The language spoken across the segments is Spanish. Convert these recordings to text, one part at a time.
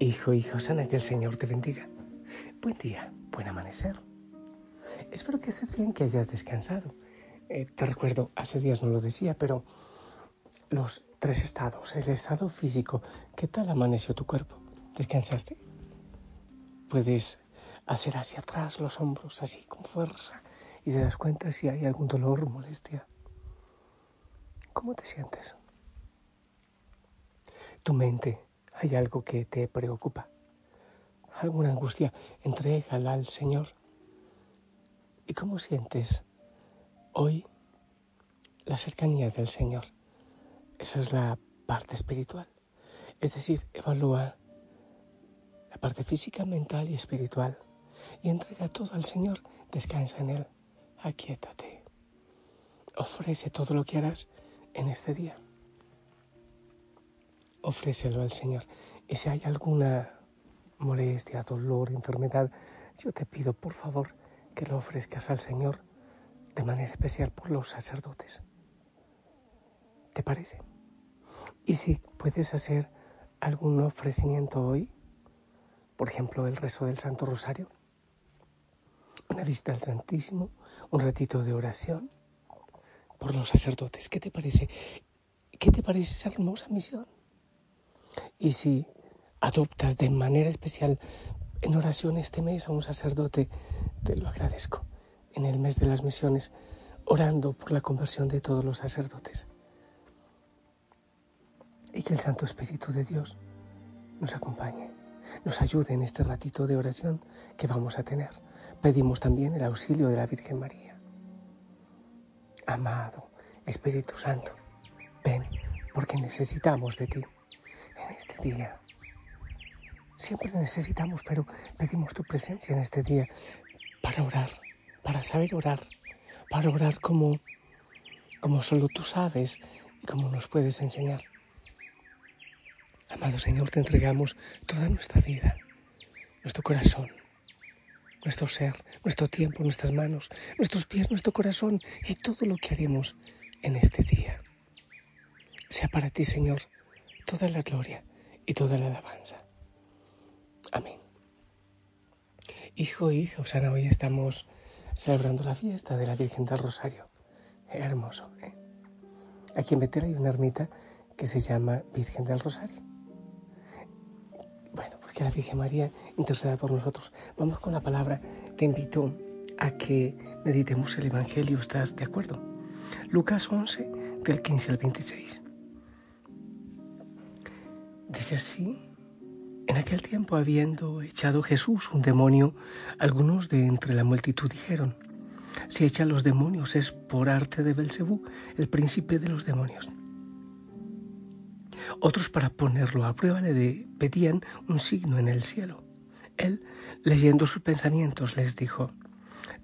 Hijo, hijo, sana, que el Señor te bendiga. Buen día, buen amanecer. Espero que estés bien, que hayas descansado. Eh, te recuerdo, hace días no lo decía, pero los tres estados, el estado físico, ¿qué tal amaneció tu cuerpo? ¿Descansaste? Puedes hacer hacia atrás los hombros, así, con fuerza, y te das cuenta si hay algún dolor molestia. ¿Cómo te sientes? Tu mente hay algo que te preocupa, alguna angustia, entrégala al Señor. ¿Y cómo sientes hoy la cercanía del Señor? Esa es la parte espiritual. Es decir, evalúa la parte física, mental y espiritual y entrega todo al Señor. Descansa en Él. Aquietate. Ofrece todo lo que harás en este día ofrécelo al Señor. Y si hay alguna molestia, dolor, enfermedad, yo te pido por favor que lo ofrezcas al Señor de manera especial por los sacerdotes. ¿Te parece? Y si puedes hacer algún ofrecimiento hoy, por ejemplo el rezo del Santo Rosario, una visita al Santísimo, un ratito de oración por los sacerdotes, ¿qué te parece? ¿Qué te parece esa hermosa misión? Y si adoptas de manera especial en oración este mes a un sacerdote, te lo agradezco. En el mes de las misiones, orando por la conversión de todos los sacerdotes. Y que el Santo Espíritu de Dios nos acompañe, nos ayude en este ratito de oración que vamos a tener. Pedimos también el auxilio de la Virgen María. Amado Espíritu Santo, ven porque necesitamos de ti en este día. Siempre necesitamos, pero pedimos tu presencia en este día para orar, para saber orar, para orar como, como solo tú sabes y como nos puedes enseñar. Amado Señor, te entregamos toda nuestra vida, nuestro corazón, nuestro ser, nuestro tiempo, nuestras manos, nuestros pies, nuestro corazón y todo lo que haremos en este día. Sea para ti, Señor, toda la gloria y toda la alabanza. Amén. Hijo, hija, Osana, hoy estamos celebrando la fiesta de la Virgen del Rosario. Hermoso. ¿eh? Aquí en Betel hay una ermita que se llama Virgen del Rosario. Bueno, porque la Virgen María interceda por nosotros. Vamos con la palabra. Te invito a que meditemos el Evangelio. ¿Estás de acuerdo? Lucas 11, del 15 al 26. Dice así, en aquel tiempo habiendo echado Jesús un demonio, algunos de entre la multitud dijeron, si echa los demonios es por arte de Belcebú, el príncipe de los demonios. Otros para ponerlo a prueba le pedían un signo en el cielo. Él, leyendo sus pensamientos, les dijo,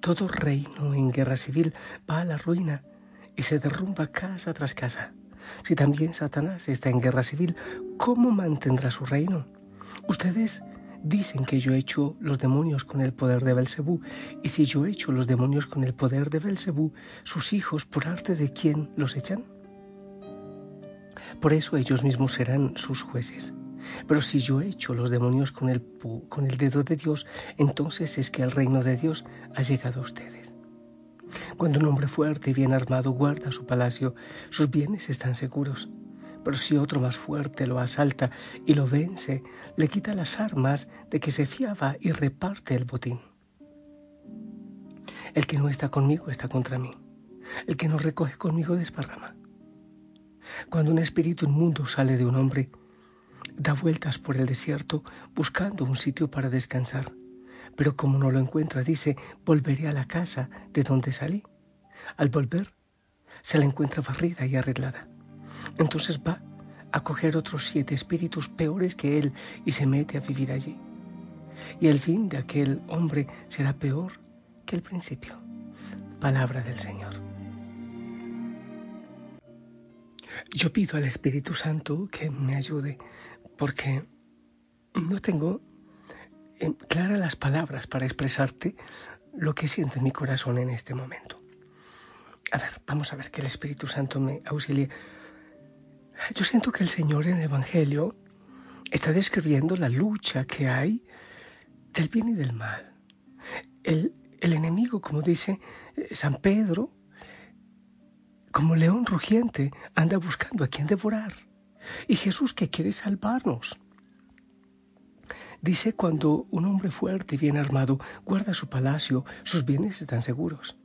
todo reino en guerra civil va a la ruina y se derrumba casa tras casa. Si también Satanás está en guerra civil, ¿cómo mantendrá su reino? Ustedes dicen que yo he hecho los demonios con el poder de Belcebú, y si yo he hecho los demonios con el poder de Belcebú, sus hijos, ¿por arte de quién los echan? Por eso ellos mismos serán sus jueces. Pero si yo he hecho los demonios con el, con el dedo de Dios, entonces es que el reino de Dios ha llegado a ustedes. Cuando un hombre fuerte y bien armado guarda su palacio, sus bienes están seguros. Pero si otro más fuerte lo asalta y lo vence, le quita las armas de que se fiaba y reparte el botín. El que no está conmigo está contra mí. El que no recoge conmigo desparrama. Cuando un espíritu inmundo sale de un hombre, da vueltas por el desierto buscando un sitio para descansar pero como no lo encuentra, dice, volveré a la casa de donde salí. Al volver, se la encuentra barrida y arreglada. Entonces va a coger otros siete espíritus peores que él y se mete a vivir allí. Y el fin de aquel hombre será peor que el principio. Palabra del Señor. Yo pido al Espíritu Santo que me ayude porque no tengo claras las palabras para expresarte lo que siento en mi corazón en este momento. A ver, vamos a ver que el Espíritu Santo me auxilie. Yo siento que el Señor en el Evangelio está describiendo la lucha que hay del bien y del mal. El, el enemigo, como dice eh, San Pedro, como león rugiente, anda buscando a quien devorar. Y Jesús que quiere salvarnos. Dice cuando un hombre fuerte y bien armado guarda su palacio, sus bienes están seguros.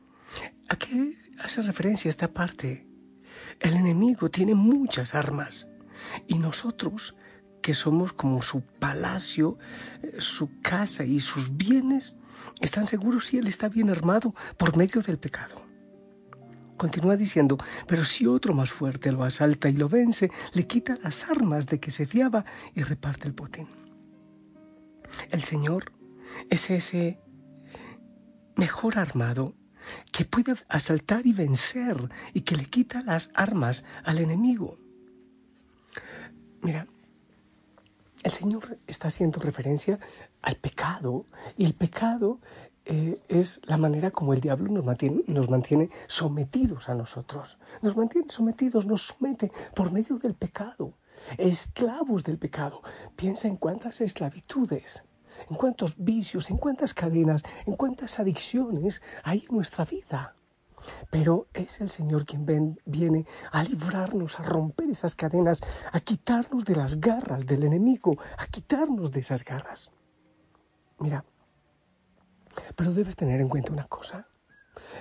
¿A qué hace referencia esta parte? El enemigo tiene muchas armas y nosotros, que somos como su palacio, eh, su casa y sus bienes, están seguros si él está bien armado por medio del pecado. Continúa diciendo, pero si otro más fuerte lo asalta y lo vence, le quita las armas de que se fiaba y reparte el botín. El Señor es ese mejor armado que puede asaltar y vencer y que le quita las armas al enemigo. Mira, el Señor está haciendo referencia al pecado y el pecado eh, es la manera como el diablo nos mantiene, nos mantiene sometidos a nosotros. Nos mantiene sometidos, nos somete por medio del pecado, esclavos del pecado. Piensa en cuántas esclavitudes, en cuántos vicios, en cuántas cadenas, en cuántas adicciones hay en nuestra vida. Pero es el Señor quien viene a librarnos, a romper esas cadenas, a quitarnos de las garras del enemigo, a quitarnos de esas garras. Mira, pero debes tener en cuenta una cosa.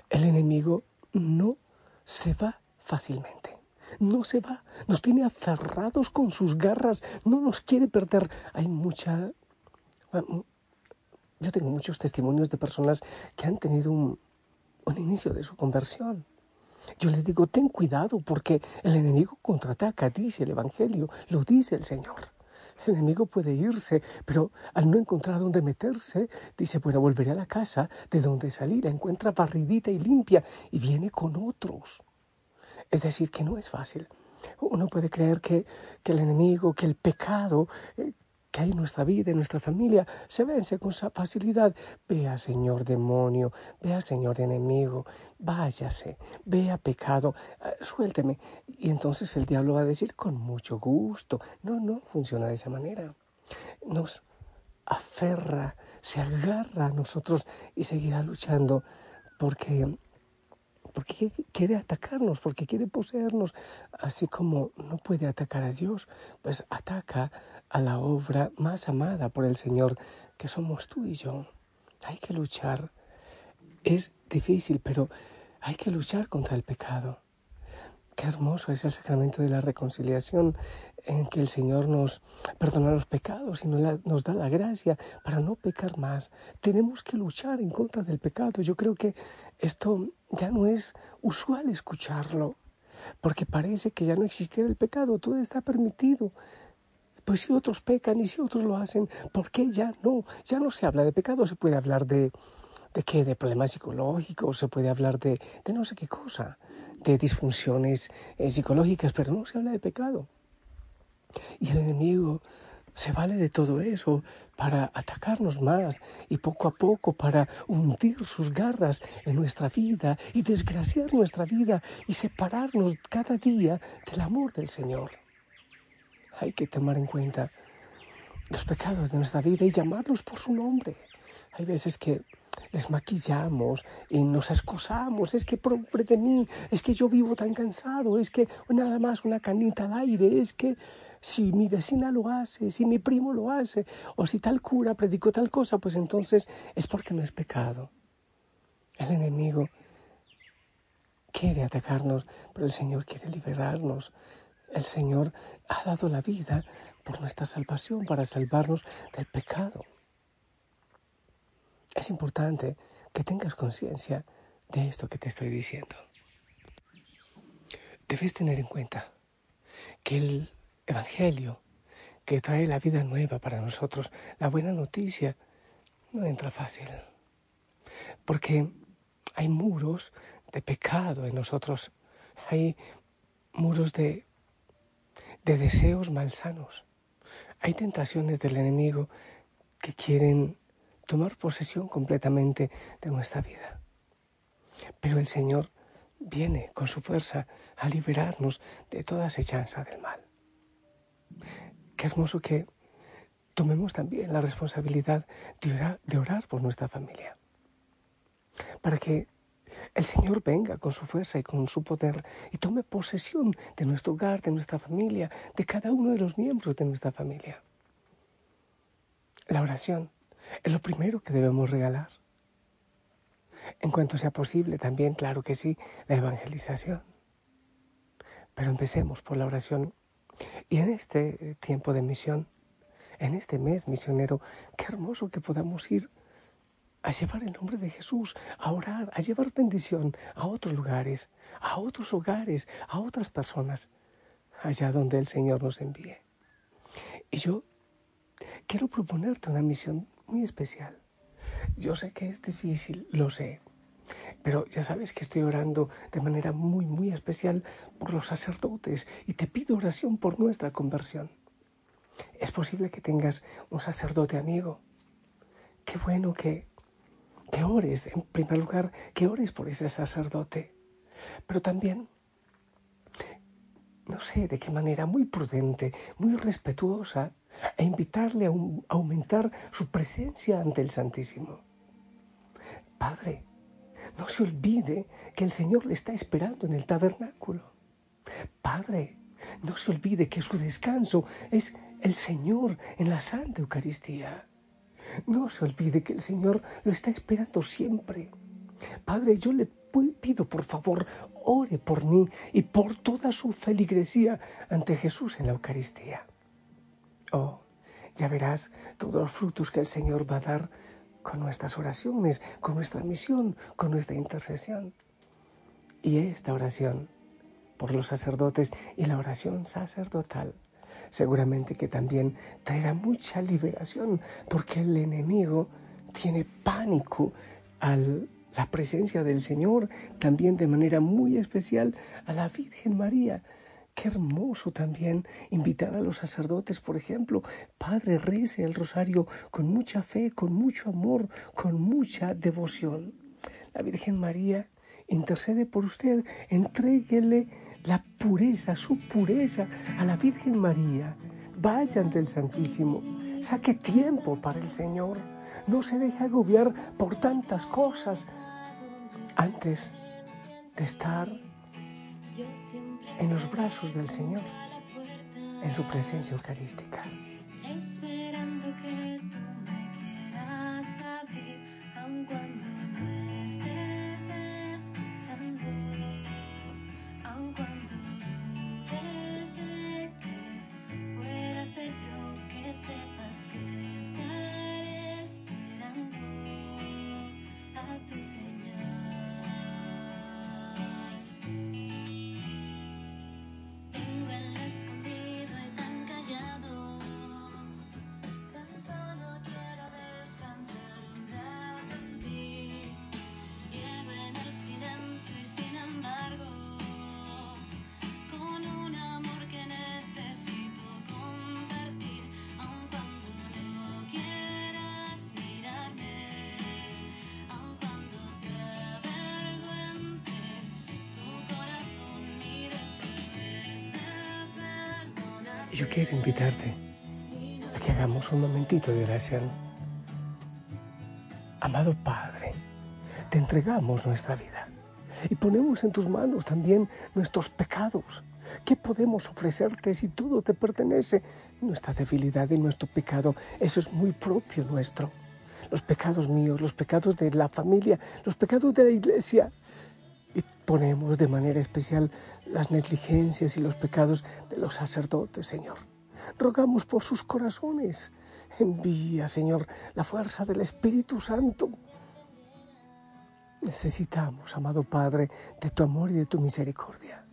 El enemigo no se va fácilmente. No se va. Nos tiene aferrados con sus garras. No nos quiere perder. Hay mucha... Yo tengo muchos testimonios de personas que han tenido un, un inicio de su conversión. Yo les digo, ten cuidado porque el enemigo contraataca, dice el Evangelio, lo dice el Señor. El enemigo puede irse, pero al no encontrar dónde meterse, dice, bueno, volveré a la casa de donde salí, la encuentra barridita y limpia y viene con otros. Es decir, que no es fácil. Uno puede creer que, que el enemigo, que el pecado, eh, que hay en nuestra vida, en nuestra familia, se vence con facilidad. Vea, Señor demonio, vea, Señor enemigo, váyase, vea pecado, eh, suélteme. Y entonces el diablo va a decir con mucho gusto. No, no funciona de esa manera. Nos aferra, se agarra a nosotros y seguirá luchando porque porque quiere atacarnos, porque quiere poseernos, así como no puede atacar a Dios, pues ataca a la obra más amada por el Señor, que somos tú y yo. Hay que luchar. Es difícil, pero hay que luchar contra el pecado. Qué hermoso es el sacramento de la reconciliación en que el Señor nos perdona los pecados y nos, da la gracia para no pecar más. Tenemos que luchar en contra del pecado. Yo creo que esto ya no es usual escucharlo, porque parece que ya no existiera el pecado, todo está permitido. Pues si otros pecan y si otros lo hacen, ¿por qué ya no? Ya no se habla de pecado, se puede hablar de, de qué, de problemas psicológicos, se puede hablar de, de no sé qué cosa de disfunciones eh, psicológicas, pero no se habla de pecado. Y el enemigo se vale de todo eso para atacarnos más y poco a poco para hundir sus garras en nuestra vida y desgraciar nuestra vida y separarnos cada día del amor del Señor. Hay que tomar en cuenta los pecados de nuestra vida y llamarlos por su nombre. Hay veces que les maquillamos y nos excusamos, es que pobre de mí, es que yo vivo tan cansado, es que nada más una canita al aire, es que si mi vecina lo hace, si mi primo lo hace, o si tal cura predicó tal cosa, pues entonces es porque no es pecado. El enemigo quiere atacarnos, pero el Señor quiere liberarnos. El Señor ha dado la vida por nuestra salvación, para salvarnos del pecado. Es importante que tengas conciencia de esto que te estoy diciendo. Debes tener en cuenta que el Evangelio que trae la vida nueva para nosotros, la buena noticia, no entra fácil. Porque hay muros de pecado en nosotros, hay muros de, de deseos malsanos, hay tentaciones del enemigo que quieren tomar posesión completamente de nuestra vida. Pero el Señor viene con su fuerza a liberarnos de toda acechanza del mal. Qué hermoso que tomemos también la responsabilidad de orar, por nuestra familia, para que el Señor venga con su fuerza y con su poder y tome posesión de nuestro hogar, de nuestra familia, de cada uno de los miembros de nuestra familia. La oración es lo primero que debemos regalar. En cuanto sea posible, también, claro que sí, la evangelización. Pero empecemos por la oración. Y en este tiempo de misión, en este mes misionero, qué hermoso que podamos ir a llevar el nombre de Jesús, a orar, a llevar bendición a otros lugares, a otros hogares, a otras personas, allá donde el Señor nos envíe. Y yo quiero proponerte una misión muy especial. Yo sé que es difícil, lo sé, pero ya sabes que estoy orando de manera muy, muy especial por los sacerdotes y te pido oración por nuestra conversión. Es posible que tengas un sacerdote amigo. Qué bueno que que ores, en primer lugar, que ores por ese sacerdote, pero también, no sé de qué manera, muy prudente, muy respetuosa, e invitarle a, aumentar su presencia ante el Santísimo. Padre, no se olvide que el Señor le está esperando en el tabernáculo. Padre, no se olvide que su descanso es el Señor en la Santa Eucaristía. No se olvide que el Señor lo está esperando siempre. Padre, yo le pido por favor, ore por mí y por toda su feligresía ante Jesús en la Eucaristía. Oh, ya verás todos los frutos que el Señor va a dar con nuestras oraciones, con nuestra misión, con nuestra intercesión. Y esta oración por los sacerdotes y la oración sacerdotal seguramente que también traerá mucha liberación, porque el enemigo tiene pánico a la presencia del Señor, también de manera muy especial a la Virgen María. Qué hermoso también invitar a los sacerdotes, por ejemplo, Padre, rece el rosario con mucha fe, con mucho amor, con mucha devoción. La Virgen María intercede por usted, entréguele la pureza, su pureza a la Virgen María. Vayan del Santísimo, saque tiempo para el Señor. No se deje agobiar por tantas cosas antes de estar en los brazos del Señor, en su presencia eucarística. Y yo quiero invitarte a que hagamos un momentito de oración. Amado Padre, te entregamos nuestra vida y ponemos en tus manos también nuestros pecados. ¿Qué podemos ofrecerte si todo te pertenece? Nuestra debilidad y nuestro pecado, eso es muy propio nuestro. Los pecados míos, los pecados de la familia, los pecados de la iglesia. Y ponemos de manera especial las negligencias y los pecados de los sacerdotes, Señor. Rogamos por sus corazones. Envía, Señor, la fuerza del Espíritu Santo. Necesitamos, amado Padre, de tu amor y de tu misericordia.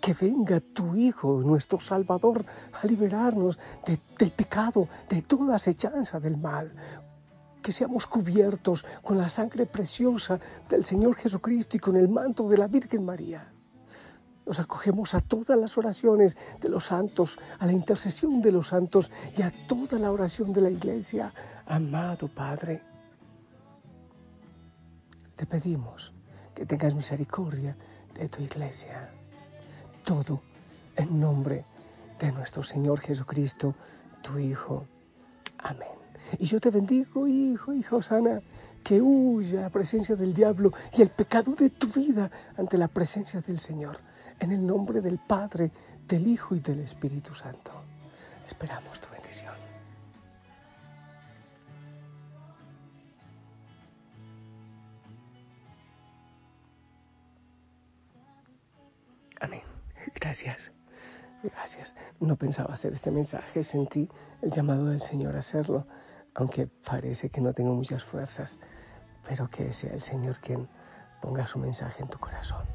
que venga tu Hijo, nuestro Salvador, a liberarnos del pecado, de toda acechanza del mal. Que seamos cubiertos con la sangre preciosa del Señor Jesucristo y con el manto de la Virgen María. Nos acogemos a todas las oraciones de los santos, a la intercesión de los santos y a toda la oración de la iglesia. Amado Padre, te pedimos que tengas misericordia de tu iglesia. Todo en nombre de nuestro Señor Jesucristo, tu Hijo. Amén. Y yo te bendigo, hijo, hija Osana, que huya la presencia del diablo y el pecado de tu vida ante la presencia del Señor. En el nombre del Padre, del Hijo y del Espíritu Santo. Esperamos tu bendición. Amén. Gracias. Gracias. No pensaba hacer este mensaje, sentí el llamado del Señor a hacerlo, aunque parece que no tengo muchas fuerzas, pero que sea el Señor quien ponga su mensaje en tu corazón.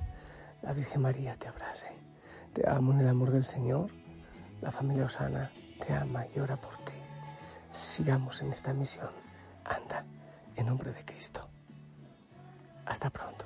La Virgen María te abrace. Te amo en el amor del Señor. La familia Osana te ama y ora por ti. Sigamos en esta misión. Anda, en nombre de Cristo. Hasta pronto.